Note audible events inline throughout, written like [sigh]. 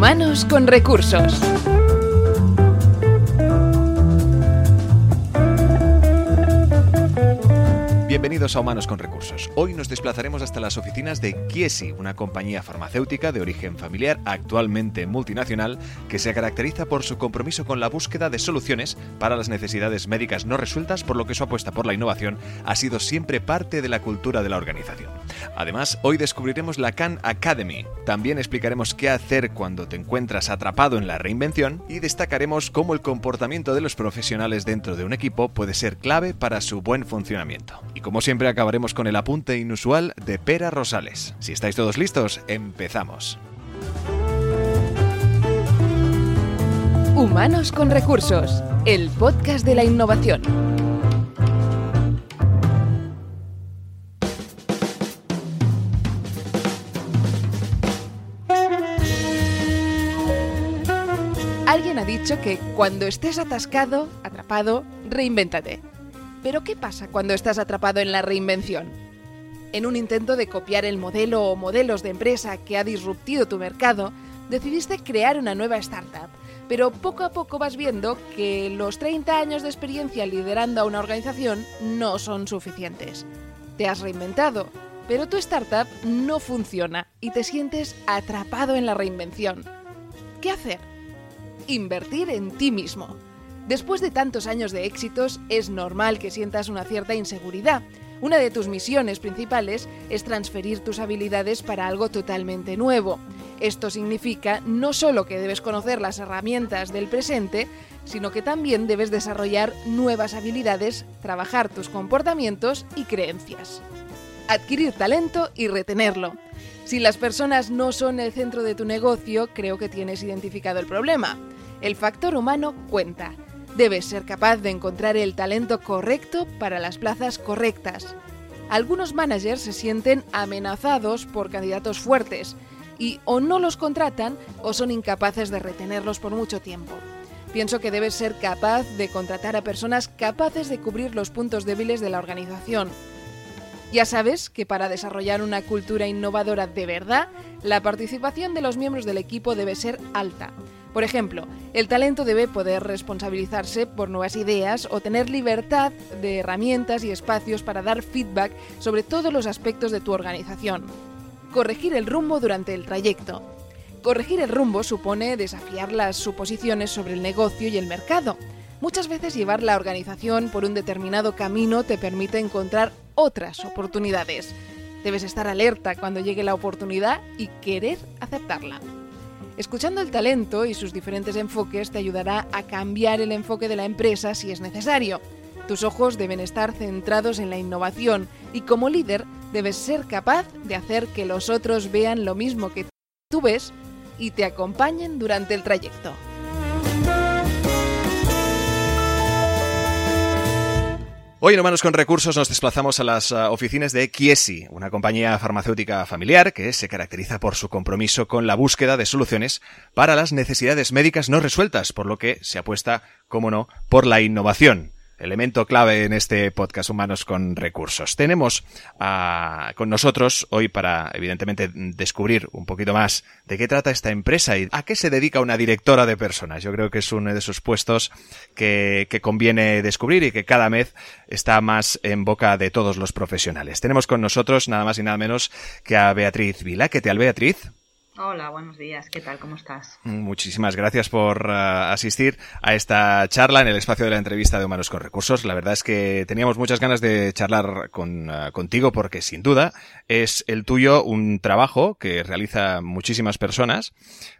Humanos con recursos. Bienvenidos a Humanos con Recursos. Hoy nos desplazaremos hasta las oficinas de Kiesi, una compañía farmacéutica de origen familiar, actualmente multinacional, que se caracteriza por su compromiso con la búsqueda de soluciones para las necesidades médicas no resueltas, por lo que su apuesta por la innovación ha sido siempre parte de la cultura de la organización. Además, hoy descubriremos la Khan Academy. También explicaremos qué hacer cuando te encuentras atrapado en la reinvención y destacaremos cómo el comportamiento de los profesionales dentro de un equipo puede ser clave para su buen funcionamiento. Como siempre acabaremos con el apunte inusual de Pera Rosales. Si estáis todos listos, empezamos. Humanos con recursos, el podcast de la innovación. Alguien ha dicho que cuando estés atascado, atrapado, reinvéntate. Pero ¿qué pasa cuando estás atrapado en la reinvención? En un intento de copiar el modelo o modelos de empresa que ha disruptido tu mercado, decidiste crear una nueva startup, pero poco a poco vas viendo que los 30 años de experiencia liderando a una organización no son suficientes. Te has reinventado, pero tu startup no funciona y te sientes atrapado en la reinvención. ¿Qué hacer? Invertir en ti mismo. Después de tantos años de éxitos, es normal que sientas una cierta inseguridad. Una de tus misiones principales es transferir tus habilidades para algo totalmente nuevo. Esto significa no solo que debes conocer las herramientas del presente, sino que también debes desarrollar nuevas habilidades, trabajar tus comportamientos y creencias. Adquirir talento y retenerlo. Si las personas no son el centro de tu negocio, creo que tienes identificado el problema. El factor humano cuenta. Debes ser capaz de encontrar el talento correcto para las plazas correctas. Algunos managers se sienten amenazados por candidatos fuertes y o no los contratan o son incapaces de retenerlos por mucho tiempo. Pienso que debes ser capaz de contratar a personas capaces de cubrir los puntos débiles de la organización. Ya sabes que para desarrollar una cultura innovadora de verdad, la participación de los miembros del equipo debe ser alta. Por ejemplo, el talento debe poder responsabilizarse por nuevas ideas o tener libertad de herramientas y espacios para dar feedback sobre todos los aspectos de tu organización. Corregir el rumbo durante el trayecto. Corregir el rumbo supone desafiar las suposiciones sobre el negocio y el mercado. Muchas veces llevar la organización por un determinado camino te permite encontrar otras oportunidades. Debes estar alerta cuando llegue la oportunidad y querer aceptarla. Escuchando el talento y sus diferentes enfoques te ayudará a cambiar el enfoque de la empresa si es necesario. Tus ojos deben estar centrados en la innovación y como líder debes ser capaz de hacer que los otros vean lo mismo que tú ves y te acompañen durante el trayecto. Hoy en Humanos con Recursos nos desplazamos a las uh, oficinas de Kiesi, una compañía farmacéutica familiar que se caracteriza por su compromiso con la búsqueda de soluciones para las necesidades médicas no resueltas, por lo que se apuesta, como no, por la innovación elemento clave en este podcast Humanos con Recursos. Tenemos uh, con nosotros hoy para, evidentemente, descubrir un poquito más de qué trata esta empresa y a qué se dedica una directora de personas. Yo creo que es uno de esos puestos que, que conviene descubrir y que cada vez está más en boca de todos los profesionales. Tenemos con nosotros nada más y nada menos que a Beatriz Vila. ¿Qué tal, Beatriz? Hola, buenos días. ¿Qué tal? ¿Cómo estás? Muchísimas gracias por uh, asistir a esta charla en el espacio de la entrevista de Humanos con Recursos. La verdad es que teníamos muchas ganas de charlar con, uh, contigo porque sin duda es el tuyo un trabajo que realiza muchísimas personas,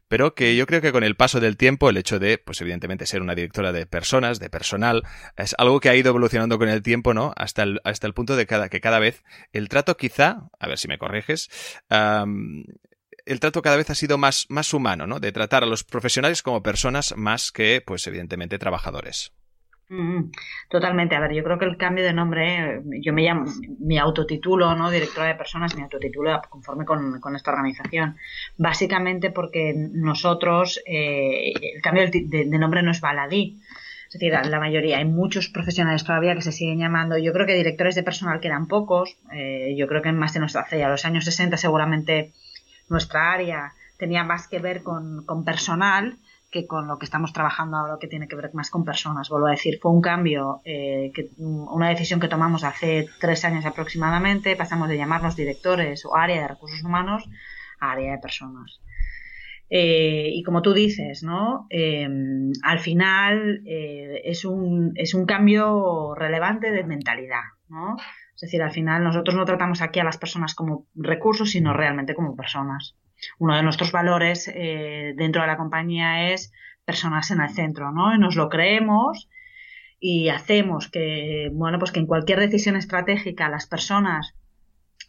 pero que yo creo que con el paso del tiempo, el hecho de, pues evidentemente ser una directora de personas, de personal, es algo que ha ido evolucionando con el tiempo, ¿no? Hasta el, hasta el punto de que cada vez el trato quizá, a ver si me corriges, el trato cada vez ha sido más, más humano, ¿no? De tratar a los profesionales como personas más que, pues, evidentemente, trabajadores. Totalmente. A ver, yo creo que el cambio de nombre, yo me llamo, mi autotitulo, ¿no? Directora de personas, mi autotitulo conforme con, con esta organización. Básicamente porque nosotros, eh, el cambio de, de, nombre no es baladí. Es decir, la mayoría, hay muchos profesionales todavía que se siguen llamando. Yo creo que directores de personal quedan pocos. Eh, yo creo que más de nuestra hace ya los años 60 seguramente nuestra área tenía más que ver con, con personal que con lo que estamos trabajando ahora, que tiene que ver más con personas. Vuelvo a decir, fue un cambio, eh, una decisión que tomamos hace tres años aproximadamente. Pasamos de llamarnos directores o área de recursos humanos a área de personas. Eh, y como tú dices, ¿no? Em, al final eh, es, un, es un cambio relevante de mentalidad. Es decir, al final nosotros no tratamos aquí a las personas como recursos, sino realmente como personas uno de nuestros valores eh, dentro de la compañía es personas en el centro, ¿no? Y nos lo creemos y hacemos que, bueno, pues que en cualquier decisión estratégica las personas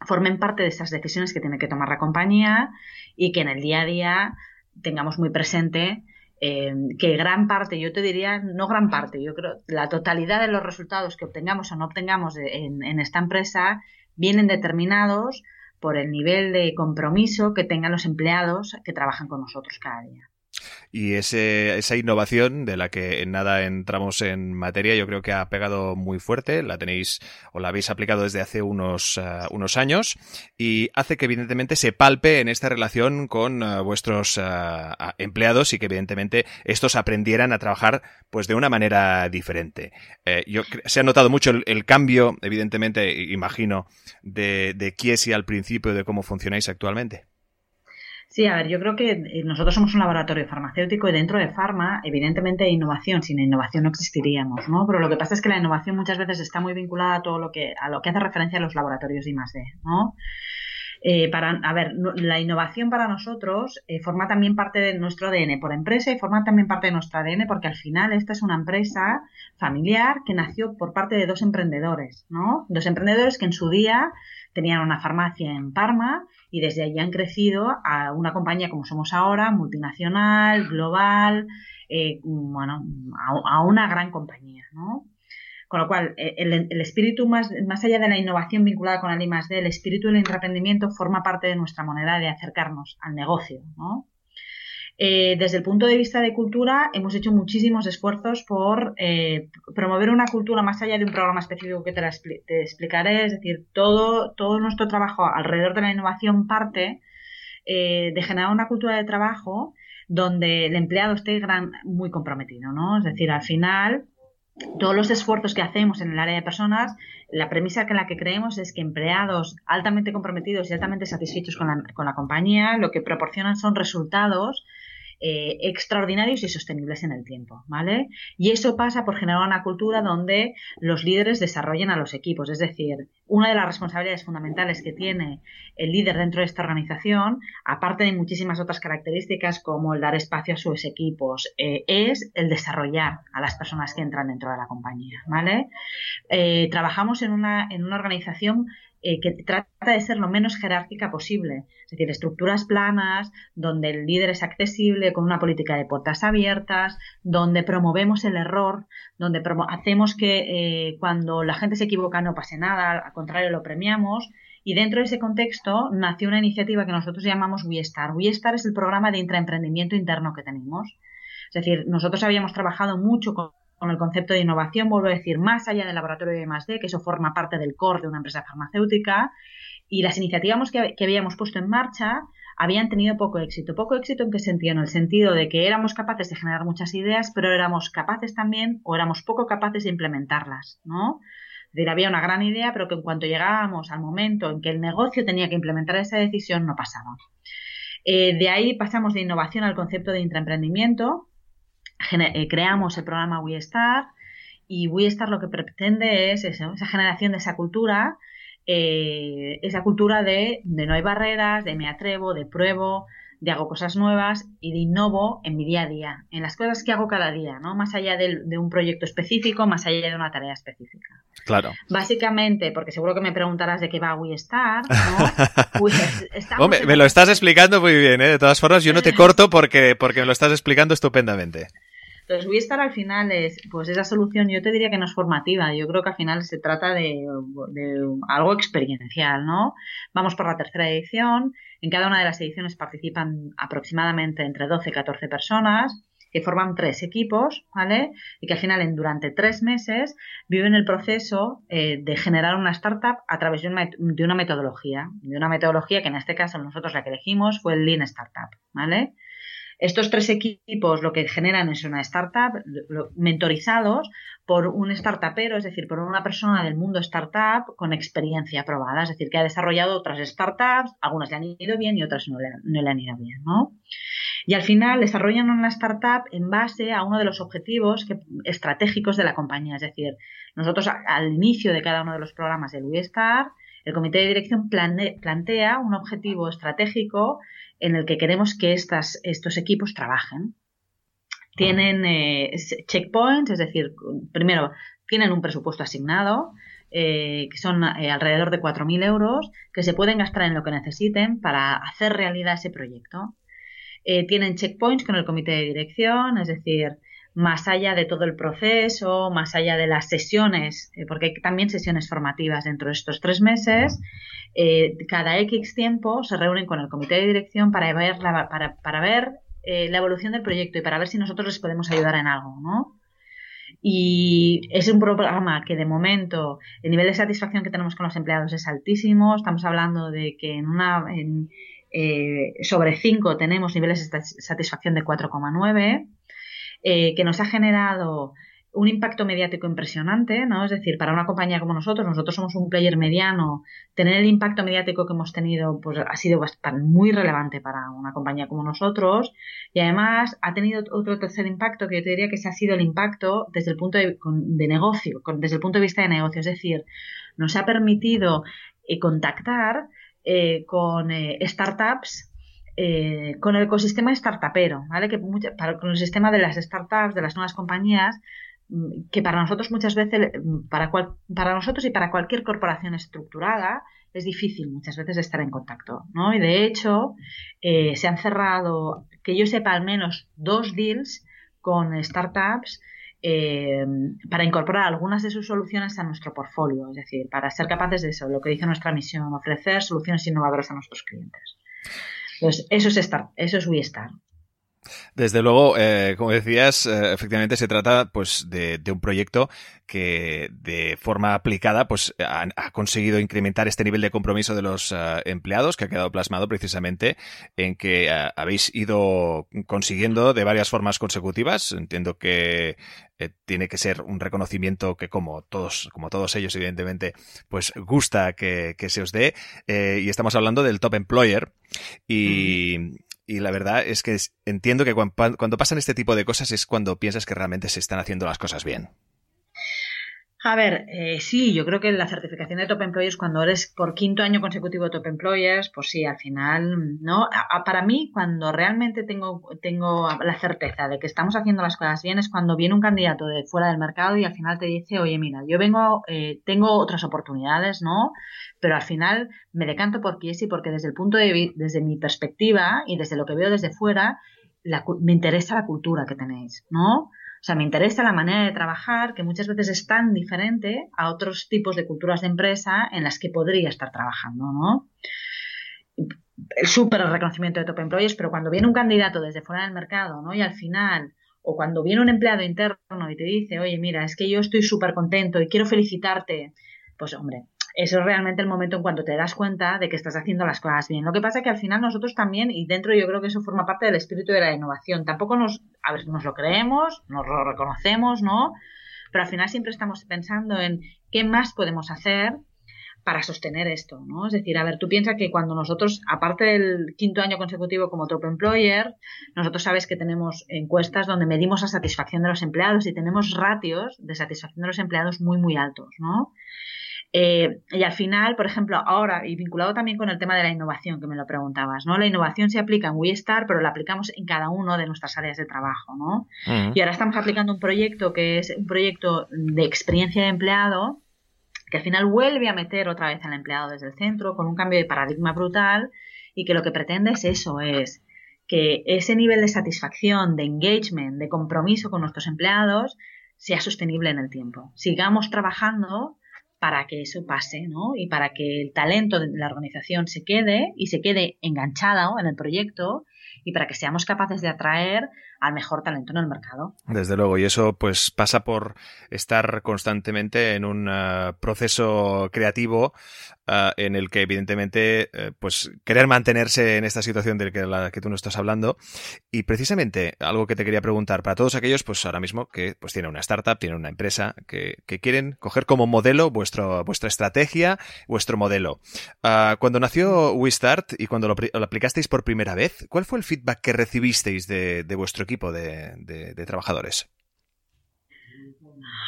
formen parte de esas decisiones que tiene que tomar la compañía y que en el día a día tengamos muy presente eh, que gran parte, yo te diría, no gran parte, yo creo, la totalidad de los resultados que obtengamos o no obtengamos en esta empresa vienen determinados por el nivel de compromiso que tengan los empleados que trabajan con nosotros cada día. Y ese, esa innovación de la que en nada entramos en materia, yo creo que ha pegado muy fuerte. La tenéis o la habéis aplicado desde hace unos, eh, unos años y hace que evidentemente se palpe en esta relación con eh, vuestros eh, empleados y que evidentemente estos aprendieran a trabajar pues de una manera diferente. yo, se ha notado mucho el, cambio, evidentemente, imagino, de, de Kiesi al principio de cómo funcionáis actualmente. Sí, a ver, yo creo que eh, nosotros somos un laboratorio farmacéutico y dentro de Pharma, evidentemente hay innovación. Sin innovación no existiríamos, ¿no? Pero lo que pasa es que la innovación muchas veces está muy vinculada a todo lo que, a lo que hace referencia a los laboratorios de I+D, ¿no? Eh, para, a ver, la innovación para nosotros eh, forma también parte de nuestro ADN por empresa y forma también parte de nuestro ADN porque al final esta es una empresa familiar que nació por parte de dos emprendedores, ¿no? Dos emprendedores que en su día tenían una farmacia en Parma y desde allí han crecido a una compañía como somos ahora, multinacional, global, eh, bueno, a, una gran compañía, ¿no? Con lo cual, eh, el, espíritu más, más, allá de la innovación vinculada con el I+.D., el espíritu del emprendimiento forma parte de nuestra moneda de acercarnos al negocio, ¿no? Eh, desde el punto de vista de cultura, hemos hecho muchísimos esfuerzos por eh, promover una cultura más allá de un programa específico que te, explicaré. Es decir, todo, todo nuestro trabajo alrededor de la innovación parte eh, de generar una cultura de trabajo donde el empleado esté gran, muy comprometido, ¿no? Es decir, al final, todos los esfuerzos que hacemos en el área de personas, la premisa que la que creemos es que empleados altamente comprometidos y altamente satisfechos con la, con la compañía, lo que proporcionan son resultados eh, extraordinarios y sostenibles en el tiempo, ¿vale? Y eso pasa por generar una cultura donde los líderes desarrollen a los equipos, es decir, una de las responsabilidades fundamentales que tiene el líder dentro de esta organización, aparte de muchísimas otras características como el dar espacio a sus equipos, eh, es el desarrollar a las personas que entran dentro de la compañía, ¿vale? Eh, trabajamos en una, en una organización eh, que trata de ser lo menos jerárquica posible. Es decir, estructuras planas, donde el líder es accesible, con una política de puertas abiertas, donde promovemos el error, donde hacemos que eh, cuando la gente se equivoca no pase nada, al contrario lo premiamos. Y dentro de ese contexto nació una iniciativa que nosotros llamamos WeStar. WeStar es el programa de intraemprendimiento interno que tenemos. Es decir, nosotros habíamos trabajado mucho con con el concepto de innovación, vuelvo a decir, más allá del laboratorio de I+.D., que eso forma parte del core de una empresa farmacéutica, y las iniciativas que, habíamos puesto en marcha habían tenido poco éxito. ¿Poco éxito en qué sentido? En el sentido de que éramos capaces de generar muchas ideas, pero éramos capaces también, o éramos poco capaces de implementarlas, ¿no? Es decir, había una gran idea, pero que en cuanto llegábamos al momento en que el negocio tenía que implementar esa decisión, no pasaba. Eh, de ahí pasamos de innovación al concepto de intraemprendimiento, eh, creamos el programa WeStar y WeStar lo que pretende es esa generación de esa cultura, eh, esa cultura de, de, no hay barreras, de me atrevo, de pruebo, de hago cosas nuevas y de innovo en mi día a día, en las cosas que hago cada día, ¿no? Más allá de, de un proyecto específico, más allá de una tarea específica. Claro. Básicamente, porque seguro que me preguntarás de qué va WeStar, ¿no? [laughs] Pues me lo estás explicando muy bien, ¿eh? De todas formas, yo no te [laughs] corto porque, porque me lo estás explicando estupendamente. Entonces, WeStar al final es, pues esa solución yo te diría que no es formativa, yo creo que al final se trata de, algo experiencial, ¿no? Vamos por la tercera edición, en cada una de las ediciones participan aproximadamente entre 12 y 14 personas que forman tres equipos, ¿vale? Y que al final, en, durante tres meses, viven el proceso eh, de generar una startup a través de una, de una metodología. De una metodología que en este caso nosotros la que elegimos fue el Lean Startup, ¿vale? Estos tres equipos lo que generan es una startup mentorizados por un startupero, es decir, por una persona del mundo startup con experiencia probada, es decir, que ha desarrollado otras startups, algunas le han ido bien y otras no le, han ido bien, ¿no? Y al final desarrollan una startup en base a uno de los objetivos estratégicos de la compañía. Es decir, nosotros al inicio de cada uno de los programas del WeStar, el comité de dirección plantea un objetivo estratégico en el que queremos que estos equipos trabajen. Tienen eh, checkpoints, es decir, primero tienen un presupuesto asignado, eh, que son eh, alrededor de 4.000 euros, que se pueden gastar en lo que necesiten para hacer realidad ese proyecto. tienen checkpoints con el comité de dirección, es decir, más allá de todo el proceso, más allá de las sesiones, porque hay también sesiones formativas dentro de estos tres meses, eh, cada X tiempo se reúnen con el comité de dirección para ver, la, para, para ver eh, la evolución del proyecto y para ver si nosotros les podemos ayudar en algo, ¿no? Y es un programa que de momento el nivel de satisfacción que tenemos con los empleados es altísimo. Estamos hablando de que en una en, eh, sobre 5 tenemos niveles de satisfacción de 4,9, eh, que nos ha generado un impacto mediático impresionante, ¿no? Es decir, para una compañía como nosotros, nosotros somos un player mediano, tener el impacto mediático que hemos tenido, pues ha sido muy relevante para una compañía como nosotros. Y además ha tenido otro tercer impacto que yo te diría que se ha sido el impacto desde el punto de, negocio, desde el punto de vista de negocio. Es decir, nos ha permitido eh, contactar eh, con eh, startups con el ecosistema startupero, ¿vale? Que para, con el sistema de las startups, de las nuevas compañías, que para nosotros muchas veces, para, para nosotros y para cualquier corporación estructurada, es difícil muchas veces estar en contacto, ¿no? Y de hecho, eh, se han cerrado, que yo sepa, al menos dos deals con startups eh, para incorporar algunas de sus soluciones a nuestro portfolio, es decir, para ser capaces de eso, lo que dice nuestra misión, ofrecer soluciones innovadoras a nuestros clientes. Entonces, eso es estar, eso es WeStar. Desde luego, eh, como decías, eh, efectivamente se trata pues de, un proyecto que de forma aplicada pues ha, conseguido incrementar este nivel de compromiso de los eh, empleados que ha quedado plasmado precisamente en que habéis ido consiguiendo de varias formas consecutivas. Entiendo que tiene que ser un reconocimiento que como todos, como todos ellos, evidentemente, pues gusta que, se os dé. y estamos hablando del Top Employer. Y, y la verdad es que entiendo que cuando, pasan este tipo de cosas es cuando piensas que realmente se están haciendo las cosas bien. A ver, eh, sí, yo creo que la certificación de Top Employers, cuando eres por quinto año consecutivo Top Employers, pues sí, al final, ¿no? para mí, cuando realmente tengo, tengo la certeza de que estamos haciendo las cosas bien, es cuando viene un candidato de fuera del mercado y al final te dice, oye, mira, yo vengo, eh, tengo otras oportunidades, ¿no? Pero al final me decanto por Kiesi porque desde el punto de desde mi perspectiva y desde lo que veo desde fuera, me interesa la cultura que tenéis, ¿no? O sea, me interesa la manera de trabajar que muchas veces es tan diferente a otros tipos de culturas de empresa en las que podría estar trabajando, ¿no? El súper reconocimiento de top employees, pero cuando viene un candidato desde fuera del mercado, ¿no? Y al final, o cuando viene un empleado interno y te dice, oye, mira, es que yo estoy súper contento y quiero felicitarte, pues hombre, es realmente el momento en cuanto te das cuenta de que estás haciendo las cosas bien. Lo que pasa es que al final nosotros también, y dentro yo creo que eso forma parte del espíritu de la innovación, tampoco nos, a ver, nos lo creemos, nos lo reconocemos, ¿no? Pero al final siempre estamos pensando en qué más podemos hacer para sostener esto, ¿no? Es decir, a ver, tú piensas que cuando nosotros, aparte del quinto año consecutivo como top employer, nosotros sabes que tenemos encuestas donde medimos la satisfacción de los empleados y tenemos ratios de satisfacción de los empleados muy, muy altos, ¿no? Eh, y al final, por ejemplo, ahora, y vinculado también con el tema de la innovación, que me lo preguntabas, ¿no? La innovación se aplica en WeStar, pero la aplicamos en cada uno de nuestras áreas de trabajo, ¿no? Y ahora estamos aplicando un proyecto que es un proyecto de experiencia de empleado, que al final vuelve a meter otra vez al empleado desde el centro, con un cambio de paradigma brutal, y que lo que pretende es eso, es que ese nivel de satisfacción, de engagement, de compromiso con nuestros empleados, sea sostenible en el tiempo. Sigamos trabajando para que eso pase, ¿no? Y para que el talento de la organización se quede y se quede enganchado en el proyecto y para que seamos capaces de atraer al mejor talento en el mercado. Desde luego, y eso pues pasa por estar constantemente en un uh, proceso creativo uh, en el que evidentemente uh, pues querer mantenerse en esta situación de la que tú nos estás hablando y precisamente algo que te quería preguntar para todos aquellos pues ahora mismo que pues tienen una startup, tienen una empresa que, que quieren coger como modelo vuestro, vuestra estrategia, vuestro modelo. cuando nació WeStart y cuando lo, lo, aplicasteis por primera vez, ¿cuál fue el feedback que recibisteis de, de vuestro equipo de, de, de trabajadores?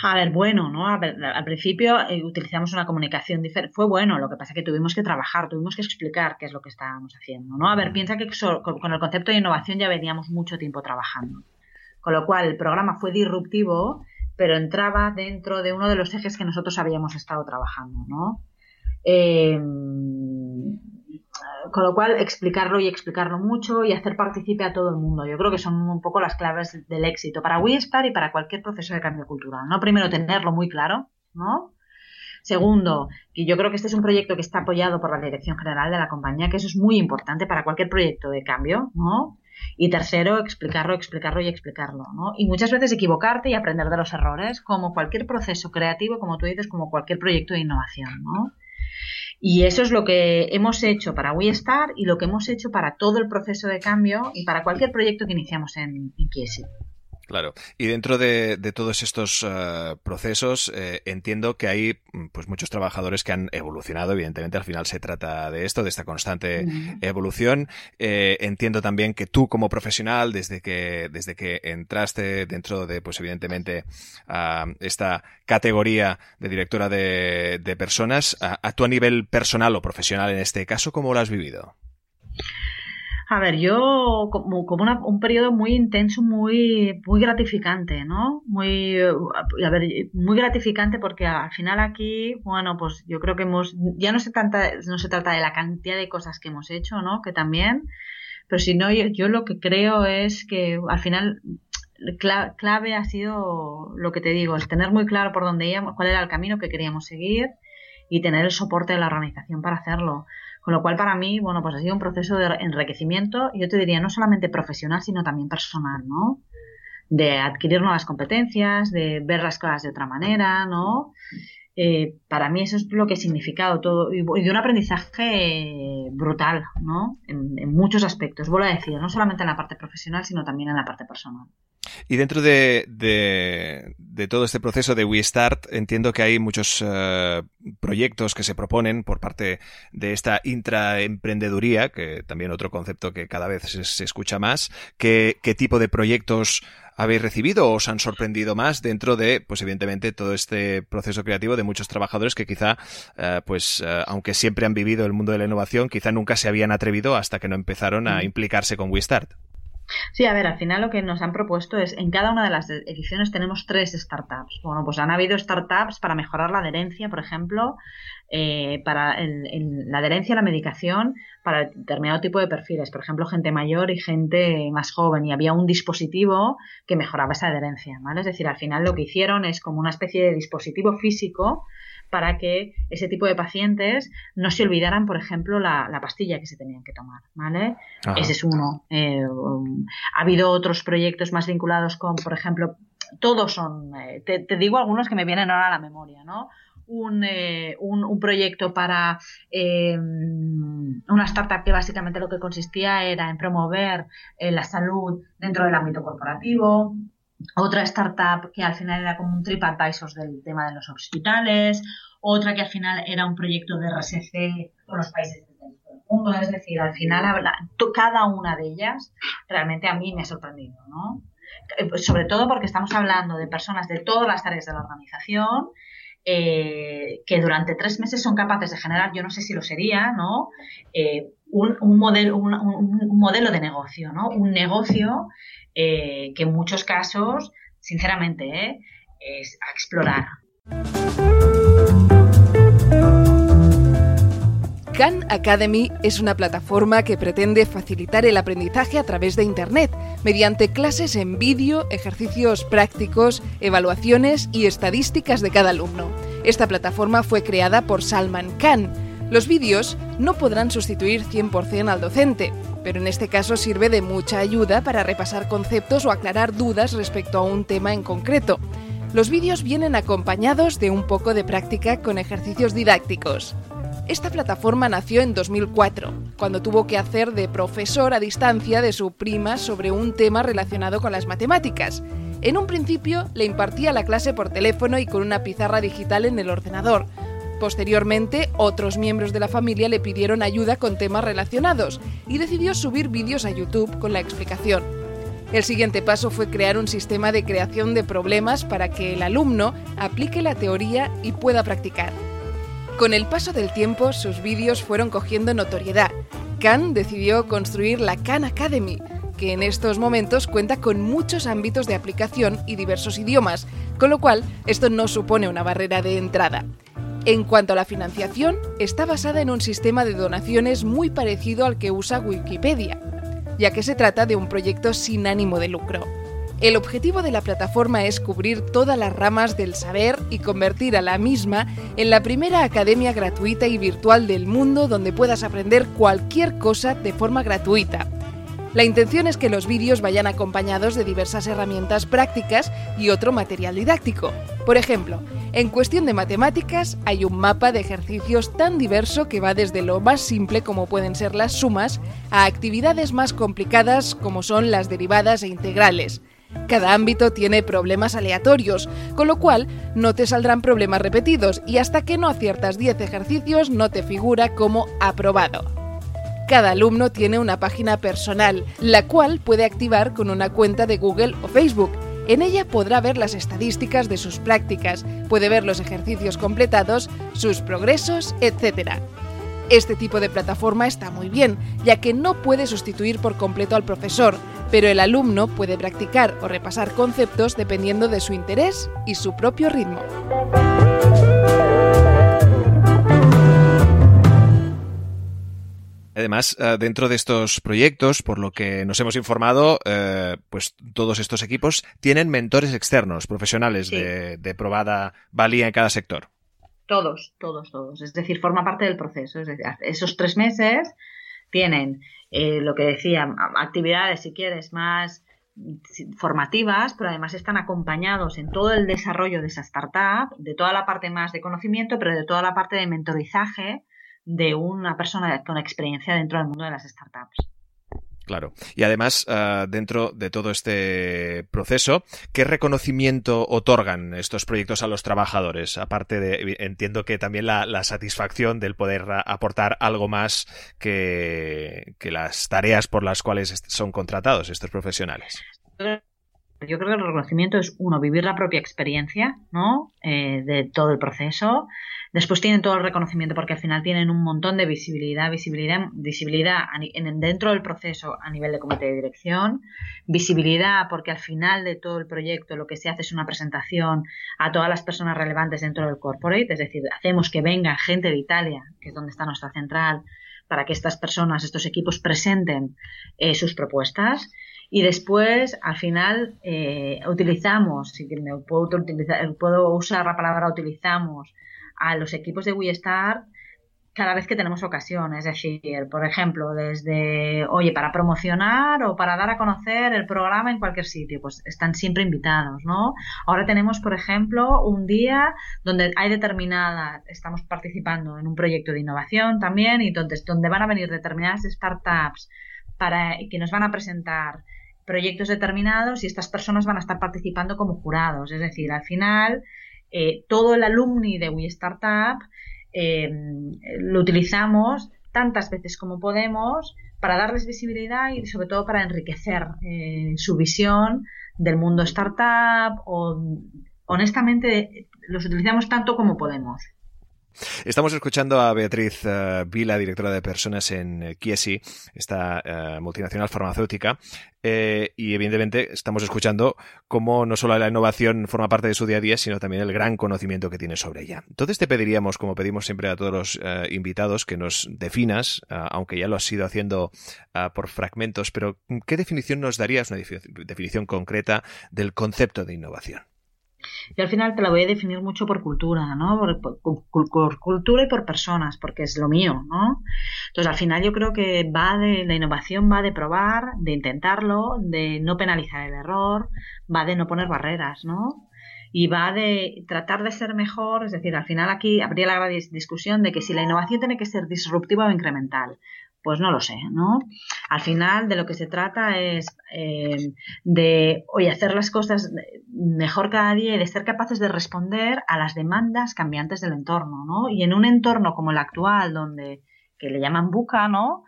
A ver, bueno, ¿no? Al principio eh, utilizamos una comunicación diferente. Fue bueno, lo que pasa es que tuvimos que trabajar, tuvimos que explicar qué es lo que estábamos haciendo, ¿no? A ver, piensa que con el concepto de innovación ya veníamos mucho tiempo trabajando. Con lo cual, el programa fue disruptivo, pero entraba dentro de uno de los ejes que nosotros habíamos estado trabajando, ¿no? Eh, con lo cual, explicarlo y explicarlo mucho y hacer participe a todo el mundo. Yo creo que son un poco las claves del éxito para WeStar y para cualquier proceso de cambio cultural. ¿no? Primero, tenerlo muy claro, ¿no? Segundo, que yo creo que este es un proyecto que está apoyado por la Dirección General de la compañía, que eso es muy importante para cualquier proyecto de cambio, ¿no? Y tercero, explicarlo, explicarlo y explicarlo, ¿no? Y muchas veces equivocarte y aprender de los errores, como cualquier proceso creativo, como tú dices, como cualquier proyecto de innovación, ¿no? Y eso es lo que hemos hecho para WeStar y lo que hemos hecho para todo el proceso de cambio y para cualquier proyecto que iniciamos en, en Kiesi. Claro. Y dentro de, de todos estos uh, procesos, eh, entiendo que hay pues muchos trabajadores que han evolucionado. Evidentemente, al final se trata de esto, de esta constante mm. evolución. Eh, entiendo también que tú, como profesional, desde que, desde que entraste dentro de, pues evidentemente, uh, esta categoría de directora de, de personas, a, a tu a nivel personal o profesional en este caso, ¿cómo lo has vivido? A ver, yo como, como una, un periodo muy intenso, muy, muy gratificante, ¿no? Muy, a ver, muy gratificante porque al final aquí, bueno, pues yo creo que hemos, ya no se trata, no se trata de la cantidad de cosas que hemos hecho, ¿no? Que también, pero si no, yo lo que creo es que al final clave ha sido lo que te digo, el tener muy claro por dónde íbamos, cuál era el camino que queríamos seguir y tener el soporte de la organización para hacerlo. Con lo cual, para mí, bueno, pues ha sido un proceso de enriquecimiento, yo te diría, no solamente profesional, sino también personal, ¿no? De adquirir nuevas competencias, de ver las cosas de otra manera, ¿no? Eh, para mí eso es lo que ha significado todo y de un aprendizaje brutal, ¿no? En, en, muchos aspectos, vuelvo a decir, no solamente en la parte profesional, sino también en la parte personal. Y dentro de, de, de todo este proceso de WeStart, entiendo que hay muchos uh, proyectos que se proponen por parte de esta intraemprendeduría, que también otro concepto que cada vez se, se escucha más. ¿Qué, ¿Qué tipo de proyectos habéis recibido o os han sorprendido más dentro de, pues evidentemente, todo este proceso creativo de muchos trabajadores que quizá, uh, pues, uh, aunque siempre han vivido el mundo de la innovación, quizá nunca se habían atrevido hasta que no empezaron a implicarse con WeStart? Sí, a ver, al final lo que nos han propuesto es, en cada una de las ediciones tenemos tres startups. Bueno, pues han habido startups para mejorar la adherencia, por ejemplo, eh, para el, la adherencia a la medicación para determinado tipo de perfiles, por ejemplo, gente mayor y gente más joven, y había un dispositivo que mejoraba esa adherencia, ¿vale? Es decir, al final lo que hicieron es como una especie de dispositivo físico para que ese tipo de pacientes no se olvidaran, por ejemplo, la, la pastilla que se tenían que tomar, ¿vale? Ajá. Ese es uno. Eh, um, ha habido otros proyectos más vinculados con, por ejemplo, todos son, eh, te, te, digo algunos que me vienen ahora a la memoria, ¿no? Un, eh, un, un proyecto para eh, una startup que básicamente lo que consistía era en promover la salud dentro del ámbito corporativo, otra startup que al final era como un TripAdvisor del tema de los hospitales, otra que al final era un proyecto de RSC con los países del mundo, es decir, al final cada una de ellas realmente a mí me ha sorprendido, ¿no? Sobre todo porque estamos hablando de personas de todas las áreas de la organización eh, que durante tres meses son capaces de generar, yo no sé si lo sería, ¿no? Eh, un, modelo, un, modelo de negocio, ¿no? Un negocio eh, que en muchos casos, sinceramente, ¿eh? es a explorar. Khan Academy es una plataforma que pretende facilitar el aprendizaje a través de Internet, mediante clases en vídeo, ejercicios prácticos, evaluaciones y estadísticas de cada alumno. Esta plataforma fue creada por Salman Khan, Los vídeos no podrán sustituir 100% al docente, pero en este caso sirve de mucha ayuda para repasar conceptos o aclarar dudas respecto a un tema en concreto. Los vídeos vienen acompañados de un poco de práctica con ejercicios didácticos. Esta plataforma nació en 2004, cuando tuvo que hacer de profesor a distancia de su prima sobre un tema relacionado con las matemáticas. En un principio le impartía la clase por teléfono y con una pizarra digital en el ordenador, Posteriormente, otros miembros de la familia le pidieron ayuda con temas relacionados y decidió subir vídeos a YouTube con la explicación. El siguiente paso fue crear un sistema de creación de problemas para que el alumno aplique la teoría y pueda practicar. Con el paso del tiempo, sus vídeos fueron cogiendo notoriedad. Khan decidió construir la Khan Academy, que en estos momentos cuenta con muchos ámbitos de aplicación y diversos idiomas, con lo cual esto no supone una barrera de entrada. En cuanto a la financiación, está basada en un sistema de donaciones muy parecido al que usa Wikipedia, ya que se trata de un proyecto sin ánimo de lucro. El objetivo de la plataforma es cubrir todas las ramas del saber y convertir a la misma en la primera academia gratuita y virtual del mundo donde puedas aprender cualquier cosa de forma gratuita. La intención es que los vídeos vayan acompañados de diversas herramientas prácticas y otro material didáctico. Por ejemplo, en cuestión de matemáticas, hay un mapa de ejercicios tan diverso que va desde lo más simple como pueden ser las sumas a actividades más complicadas como son las derivadas e integrales. Cada ámbito tiene problemas aleatorios, con lo cual no te saldrán problemas repetidos y hasta que no aciertas 10 ejercicios no te figura como aprobado. Cada alumno tiene una página personal, la cual puede activar con una cuenta de Google o Facebook en ella podrá ver las estadísticas de sus prácticas, puede ver los ejercicios completados, sus progresos, etc. Este tipo de plataforma está muy bien, ya que no puede sustituir por completo al profesor, pero el alumno puede practicar o repasar conceptos dependiendo de su interés y su propio ritmo. Además, eh, dentro de estos proyectos, por lo que nos hemos informado, eh, pues todos estos equipos tienen mentores externos, profesionales de, probada valía en cada sector. Todos, todos, todos. Es decir, forma parte del proceso. Es decir, esos tres meses tienen eh, lo que decía, actividades, si quieres, más formativas, pero además están acompañados en todo el desarrollo de esa startup, de toda la parte más de conocimiento, pero de toda la parte de mentorizaje de una persona con experiencia dentro del mundo de las startups. Claro. Y además, ah, dentro de todo este proceso, ¿qué reconocimiento otorgan estos proyectos a los trabajadores? Aparte de, entiendo que también la, satisfacción del poder aportar algo más que, las tareas por las cuales son contratados estos profesionales. Yo creo que el reconocimiento es, uno, vivir la propia experiencia, ¿no? Eh, de todo el proceso. Después tienen todo el reconocimiento porque al final tienen un montón de visibilidad, visibilidad, visibilidad dentro del proceso a nivel de comité de dirección, visibilidad porque al final de todo el proyecto lo que se hace es una presentación a todas las personas relevantes dentro del corporate, es decir, hacemos que venga gente de Italia, que es donde está nuestra central, para que estas personas, estos equipos presenten eh, sus propuestas. Y después, al final, eh, utilizamos, si me puedo, utilizar, puedo usar la palabra utilizamos, a los equipos de WeStart cada vez que tenemos ocasión. Es decir, por ejemplo, desde, oye, para promocionar o para dar a conocer el programa en cualquier sitio, pues están siempre invitados, ¿no? Ahora tenemos, por ejemplo, un día donde hay determinada, estamos participando en un proyecto de innovación también, y entonces donde van a venir determinadas startups para que nos van a presentar proyectos determinados y estas personas van a estar participando como jurados. Es decir, al final eh, todo el alumni de We Startup eh, lo utilizamos tantas veces como podemos para darles visibilidad y sobre todo para enriquecer eh, su visión del mundo startup o honestamente los utilizamos tanto como podemos. Estamos escuchando a Beatriz uh, Vila, directora de personas en Kiesi, esta multinacional farmacéutica, eh, y evidentemente estamos escuchando cómo no solo la innovación forma parte de su día a día, sino también el gran conocimiento que tiene sobre ella. Entonces te pediríamos, como pedimos siempre a todos los invitados, que nos definas, aunque ya lo has ido haciendo por fragmentos, pero ¿qué definición nos darías, una definición concreta del concepto de innovación? Y al final te la voy a definir mucho por cultura, ¿no? Por, cultura y por personas, porque es lo mío, ¿no? Entonces, al final yo creo que va de, la innovación va de probar, de intentarlo, de no penalizar el error, va de no poner barreras, ¿no? Y va de tratar de ser mejor, es decir, al final aquí habría la gran discusión de que si la innovación tiene que ser disruptiva o incremental. Pues no lo sé, ¿no? Al final de lo que se trata es eh, de hoy hacer las cosas mejor cada día y de ser capaces de responder a las demandas cambiantes del entorno, ¿no? Y en un entorno como el actual, donde que le llaman buca, ¿no?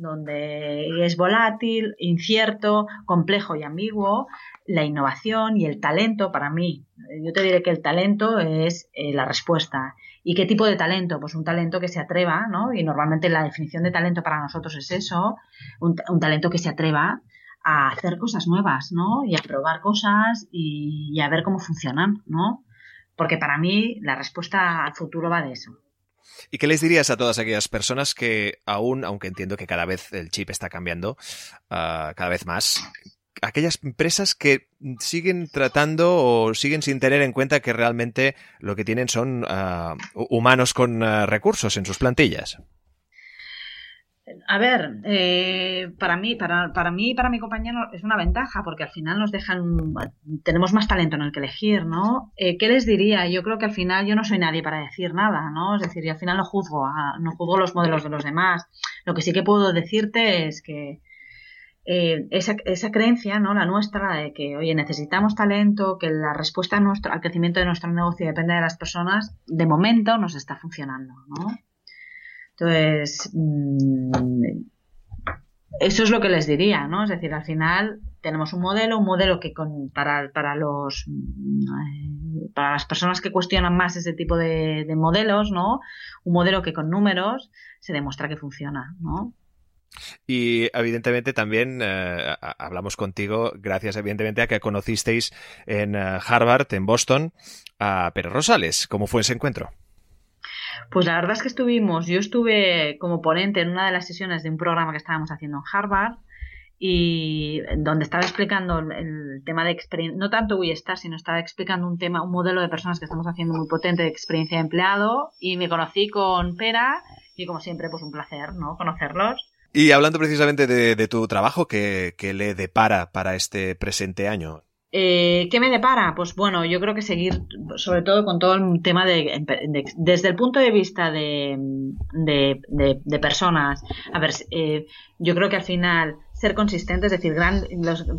donde es volátil, incierto, complejo y ambiguo, la innovación y el talento para mí. Yo te diré que el talento es eh, la respuesta ¿Y qué tipo de talento? Pues un talento que se atreva, ¿no? Y normalmente la definición de talento para nosotros es eso, un, talento que se atreva a hacer cosas nuevas, ¿no? Y a probar cosas y, a ver cómo funcionan, ¿no? Porque para mí la respuesta al futuro va de eso. ¿Y qué les dirías a todas aquellas personas que aún, aunque entiendo que cada vez el chip está cambiando, ah, cada vez más, aquellas empresas que siguen tratando o siguen sin tener en cuenta que realmente lo que tienen son ah, humanos con ah, recursos en sus plantillas. A ver, eh, para mí, para, para mí y para mi compañero es una ventaja porque al final nos dejan, tenemos más talento en el que elegir, ¿no? Eh, ¿Qué les diría? Yo creo que al final yo no soy nadie para decir nada, ¿no? Es decir, y al final no juzgo, no juzgo los modelos de los demás. Lo que sí que puedo decirte es que eh, esa, esa, creencia, ¿no? La nuestra, de que, oye, necesitamos talento, que la respuesta nuestro, al crecimiento de nuestro negocio depende de las personas, de momento nos está funcionando, ¿no? Entonces, mm, eso es lo que les diría, ¿no? Es decir, al final tenemos un modelo, un modelo que con, para, para los mm, para las personas que cuestionan más ese tipo de, de modelos, ¿no? Un modelo que con números se demuestra que funciona, ¿no? Y evidentemente también eh, hablamos contigo gracias evidentemente a que conocisteis en eh, Harvard, en Boston, a Pérez Rosales. ¿Cómo fue ese encuentro? Pues la verdad es que estuvimos, yo estuve como ponente en una de las sesiones de un programa que estábamos haciendo en Harvard y donde estaba explicando el, tema de experiencia, no tanto voy sino estaba explicando un tema, un modelo de personas que estamos haciendo muy potente de experiencia de empleado y me conocí con Pera y como siempre pues un placer, ¿no? Conocerlos y hablando precisamente de, tu trabajo, ¿qué, le depara para este presente año? Eh, ¿Qué me depara? Pues bueno, yo creo que seguir, sobre todo con todo el tema de, desde el punto de vista de, de personas. A ver, eh, yo creo que al final ser consistente, es decir,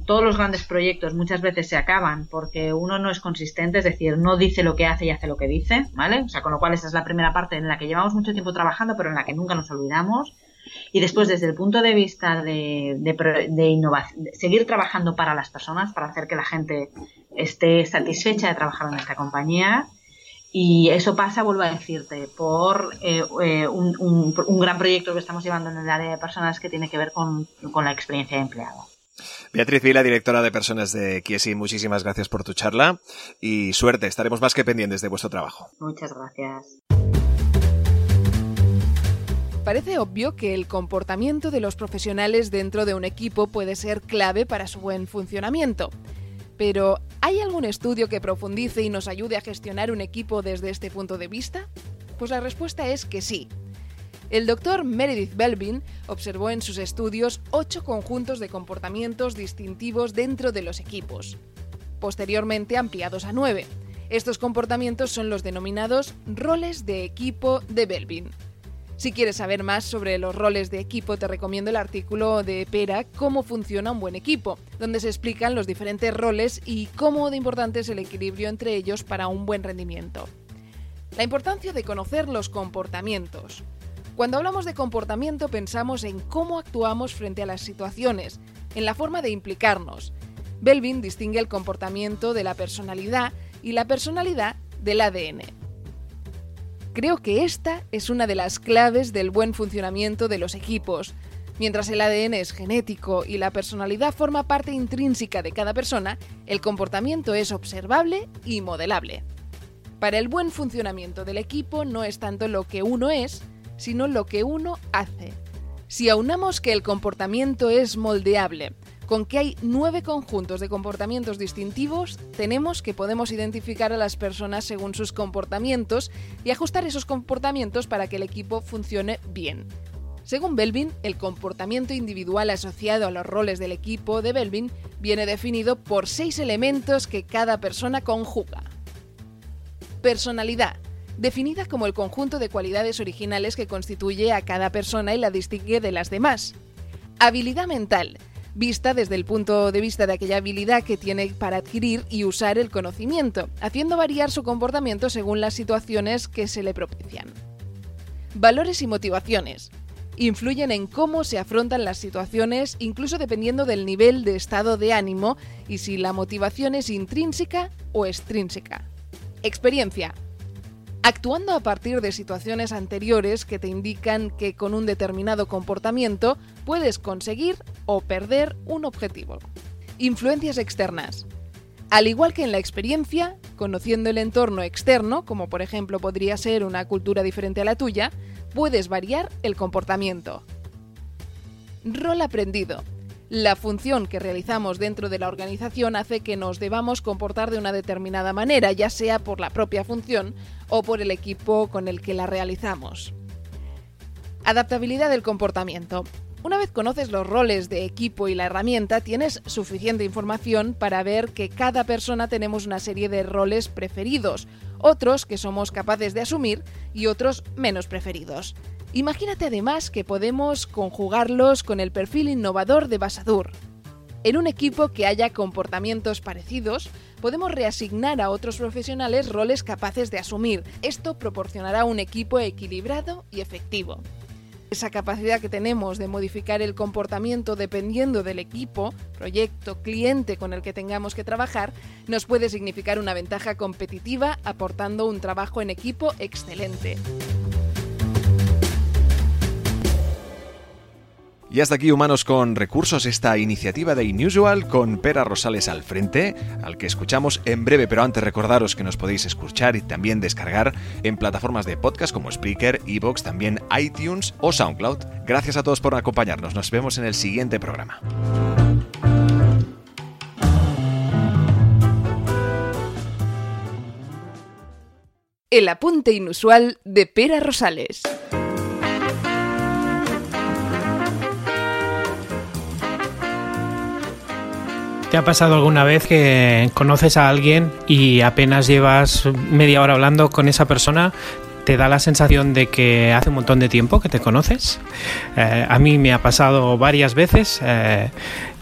todos los grandes proyectos muchas veces se acaban porque uno no es consistente, es decir, no dice lo que hace y hace lo que dice, ¿vale? O sea, con lo cual esa es la primera parte en la que llevamos mucho tiempo trabajando, pero en la que nunca nos olvidamos. Y después, desde el punto de vista de, de, innovación, seguir trabajando para las personas, para hacer que la gente esté satisfecha de trabajar en esta compañía. Y eso pasa, vuelvo a decirte, por eh, eh, un, un, gran proyecto que estamos llevando en el área de personas que tiene que ver con, con la experiencia de empleado. Beatriz Vila, directora de personas de Kiesi, muchísimas gracias por tu charla y suerte. Estaremos más que pendientes de vuestro trabajo. Muchas gracias. Parece obvio que el comportamiento de los profesionales dentro de un equipo puede ser clave para su buen funcionamiento. Pero, ¿hay algún estudio que profundice y nos ayude a gestionar un equipo desde este punto de vista? Pues la respuesta es que sí. El doctor Meredith Belvin observó en sus estudios ocho conjuntos de comportamientos distintivos dentro de los equipos, posteriormente ampliados a nueve. Estos comportamientos son los denominados roles de equipo de Belvin. Si quieres saber más sobre los roles de equipo, te recomiendo el artículo de Pera Cómo funciona un buen equipo, donde se explican los diferentes roles y cómo de importante es el equilibrio entre ellos para un buen rendimiento. La importancia de conocer los comportamientos. Cuando hablamos de comportamiento pensamos en cómo actuamos frente a las situaciones, en la forma de implicarnos. Belvin distingue el comportamiento de la personalidad y la personalidad del ADN. Creo que esta es una de las claves del buen funcionamiento de los equipos. Mientras el ADN es genético y la personalidad forma parte intrínseca de cada persona, el comportamiento es observable y modelable. Para el buen funcionamiento del equipo no es tanto lo que uno es, sino lo que uno hace. Si aunamos que el comportamiento es moldeable, con que hay nueve conjuntos de comportamientos distintivos, tenemos que podemos identificar a las personas según sus comportamientos y ajustar esos comportamientos para que el equipo funcione bien. Según Belvin, el comportamiento individual asociado a los roles del equipo de Belvin viene definido por seis elementos que cada persona conjuga. Personalidad, definida como el conjunto de cualidades originales que constituye a cada persona y la distingue de las demás. Habilidad mental, vista desde el punto de vista de aquella habilidad que tiene para adquirir y usar el conocimiento, haciendo variar su comportamiento según las situaciones que se le propician. Valores y motivaciones. Influyen en cómo se afrontan las situaciones, incluso dependiendo del nivel de estado de ánimo y si la motivación es intrínseca o extrínseca. Experiencia. Actuando a partir de situaciones anteriores que te indican que con un determinado comportamiento puedes conseguir o perder un objetivo. Influencias externas. Al igual que en la experiencia, conociendo el entorno externo, como por ejemplo podría ser una cultura diferente a la tuya, puedes variar el comportamiento. Rol aprendido. La función que realizamos dentro de la organización hace que nos debamos comportar de una determinada manera, ya sea por la propia función o por el equipo con el que la realizamos. Adaptabilidad del comportamiento. Una vez conoces los roles de equipo y la herramienta, tienes suficiente información para ver que cada persona tenemos una serie de roles preferidos, otros que somos capaces de asumir y otros menos preferidos. Imagínate además que podemos conjugarlos con el perfil innovador de Basadur. En un equipo que haya comportamientos parecidos, podemos reasignar a otros profesionales roles capaces de asumir. Esto proporcionará un equipo equilibrado y efectivo. Esa capacidad que tenemos de modificar el comportamiento dependiendo del equipo, proyecto, cliente con el que tengamos que trabajar, nos puede significar una ventaja competitiva aportando un trabajo en equipo excelente. Y hasta aquí Humanos con Recursos, esta iniciativa de Inusual con Pera Rosales al frente, al que escuchamos en breve, pero antes recordaros que nos podéis escuchar y también descargar en plataformas de podcast como Spreaker, Evox, también iTunes o SoundCloud. Gracias a todos por acompañarnos, nos vemos en el siguiente programa. El apunte inusual de Pera Rosales. ¿Te ha pasado alguna vez que conoces a alguien y apenas llevas media hora hablando con esa persona? ¿Te da la sensación de que hace un montón de tiempo que te conoces? Eh, a mí me ha pasado varias veces. Eh,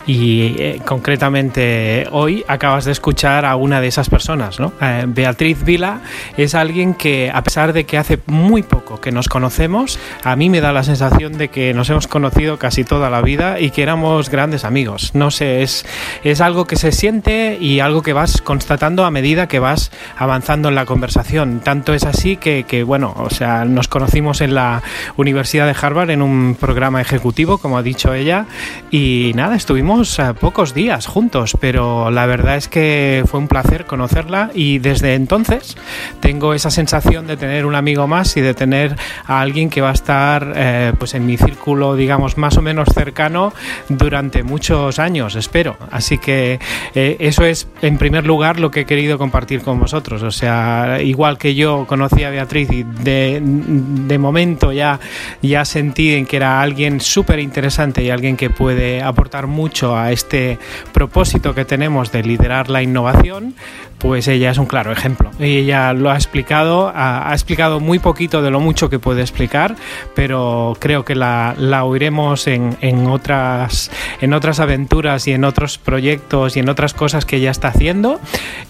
y eh, concretamente hoy acabas de escuchar a una de esas personas, ¿no? Eh, Beatriz Vila es alguien que a pesar de que hace muy poco que nos conocemos, a mí me da la sensación de que nos hemos conocido casi toda la vida y que éramos grandes amigos. No sé, es, es algo que se siente y algo que vas constatando a medida que vas avanzando en la conversación. Tanto es así que, que bueno, o sea, nos conocimos en la Universidad de Harvard en un programa ejecutivo, como ha dicho ella, y nada, estuvimos eh, pocos días juntos, pero la verdad es que fue un placer conocerla y desde entonces tengo esa sensación de tener un amigo más y de tener a alguien que va a estar eh, pues en mi círculo, digamos, más o menos cercano durante muchos años, espero. Así que eh, eso es, en primer lugar, lo que he querido compartir con vosotros. O sea, igual que yo conocí a Beatriz y de, de momento ya, ya sentí en que era alguien súper interesante y alguien que puede aportar mucho a este propósito que tenemos de liderar la innovación, pues ella es un claro ejemplo. Ella lo ha explicado, ha, explicado muy poquito de lo mucho que puede explicar, pero creo que la, oiremos en, otras, en otras aventuras y en otros proyectos y en otras cosas que ella está haciendo.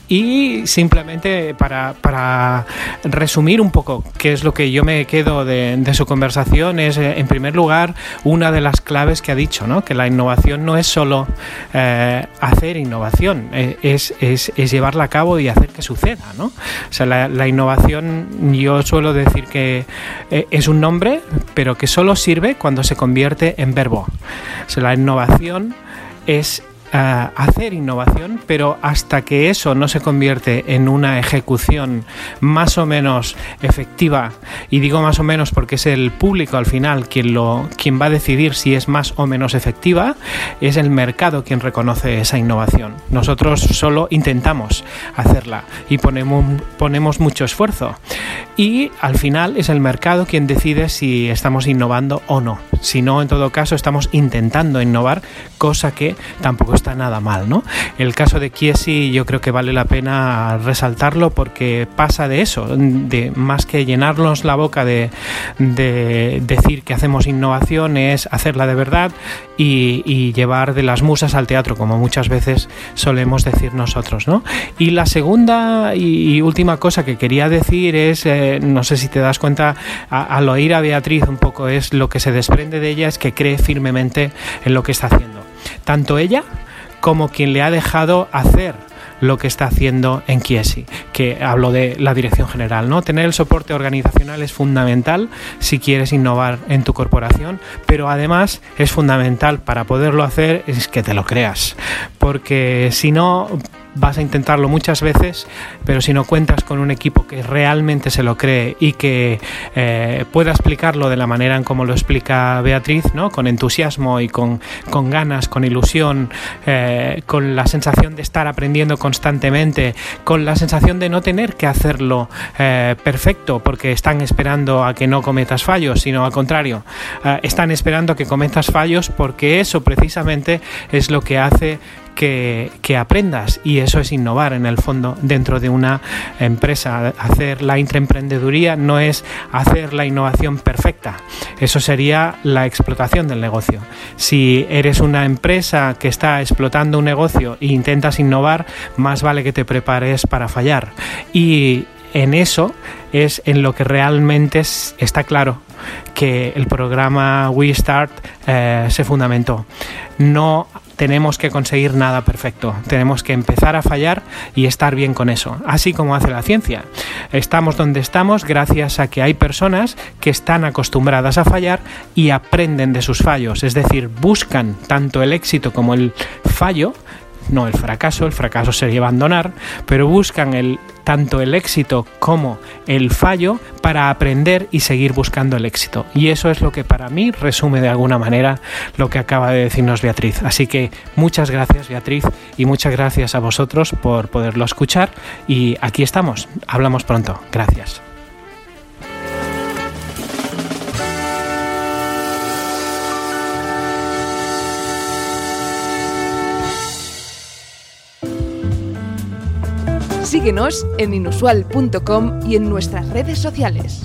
Y simplemente para, resumir un poco qué es lo que yo me quedo de, su conversación, es en primer lugar una de las claves que ha dicho, ¿no? que la innovación no es solo eh, hacer innovación, eh, es, es, es llevarla a cabo y hacer que suceda, ¿no? O sea, la, innovación yo suelo decir que eh, es un nombre, pero que solo sirve cuando se convierte en verbo. O sea, la innovación es hacer innovación, pero hasta que eso no se convierte en una ejecución más o menos efectiva, y digo más o menos porque es el público al final quien, lo, quien va a decidir si es más o menos efectiva, es el mercado quien reconoce esa innovación. Nosotros solo intentamos hacerla y ponemos, ponemos mucho esfuerzo. Y al final es el mercado quien decide si estamos innovando o no. Si no, en todo caso, estamos intentando innovar, cosa que tampoco está nada mal, ¿no? El caso de Kiesi yo creo que vale la pena resaltarlo porque pasa de eso, de más que llenarnos la boca de, decir que hacemos innovación, es hacerla de verdad y, llevar de las musas al teatro, como muchas veces solemos decir nosotros, ¿no? Y la segunda y, última cosa que quería decir es, eh, no sé si te das cuenta, al oír a Beatriz un poco es lo que se desprende de ella es que cree firmemente en lo que está haciendo. Tanto ella como quien le ha dejado hacer lo que está haciendo en Kiesi, que hablo de la dirección general, ¿no? Tener el soporte organizacional es fundamental si quieres innovar en tu corporación, pero además es fundamental para poderlo hacer es que te lo creas, porque si no vas a intentarlo muchas veces, pero si no cuentas con un equipo que realmente se lo cree y que eh, pueda explicarlo de la manera en como lo explica Beatriz, ¿no? con entusiasmo y con, ganas, con ilusión, eh, con la sensación de estar aprendiendo constantemente, con la sensación de no tener que hacerlo eh, perfecto porque están esperando a que no cometas fallos, sino al contrario, están esperando que cometas fallos porque eso precisamente es lo que hace que, aprendas y eso es innovar en el fondo dentro de una empresa. Hacer la intraemprendeduría no es hacer la innovación perfecta, eso sería la explotación del negocio. Si eres una empresa que está explotando un negocio e intentas innovar, más vale que te prepares para fallar. Y en eso es en lo que realmente está claro que el programa We Start eh, se fundamentó. No tenemos que conseguir nada perfecto. Tenemos que empezar a fallar y estar bien con eso, así como hace la ciencia. Estamos donde estamos gracias a que hay personas que están acostumbradas a fallar y aprenden de sus fallos, es decir, buscan tanto el éxito como el fallo no el fracaso, el fracaso sería abandonar, pero buscan el, tanto el éxito como el fallo para aprender y seguir buscando el éxito. Y eso es lo que para mí resume de alguna manera lo que acaba de decirnos Beatriz. Así que muchas gracias Beatriz y muchas gracias a vosotros por poderlo escuchar y aquí estamos. Hablamos pronto. Gracias. Síguenos en inusual.com y en nuestras redes sociales.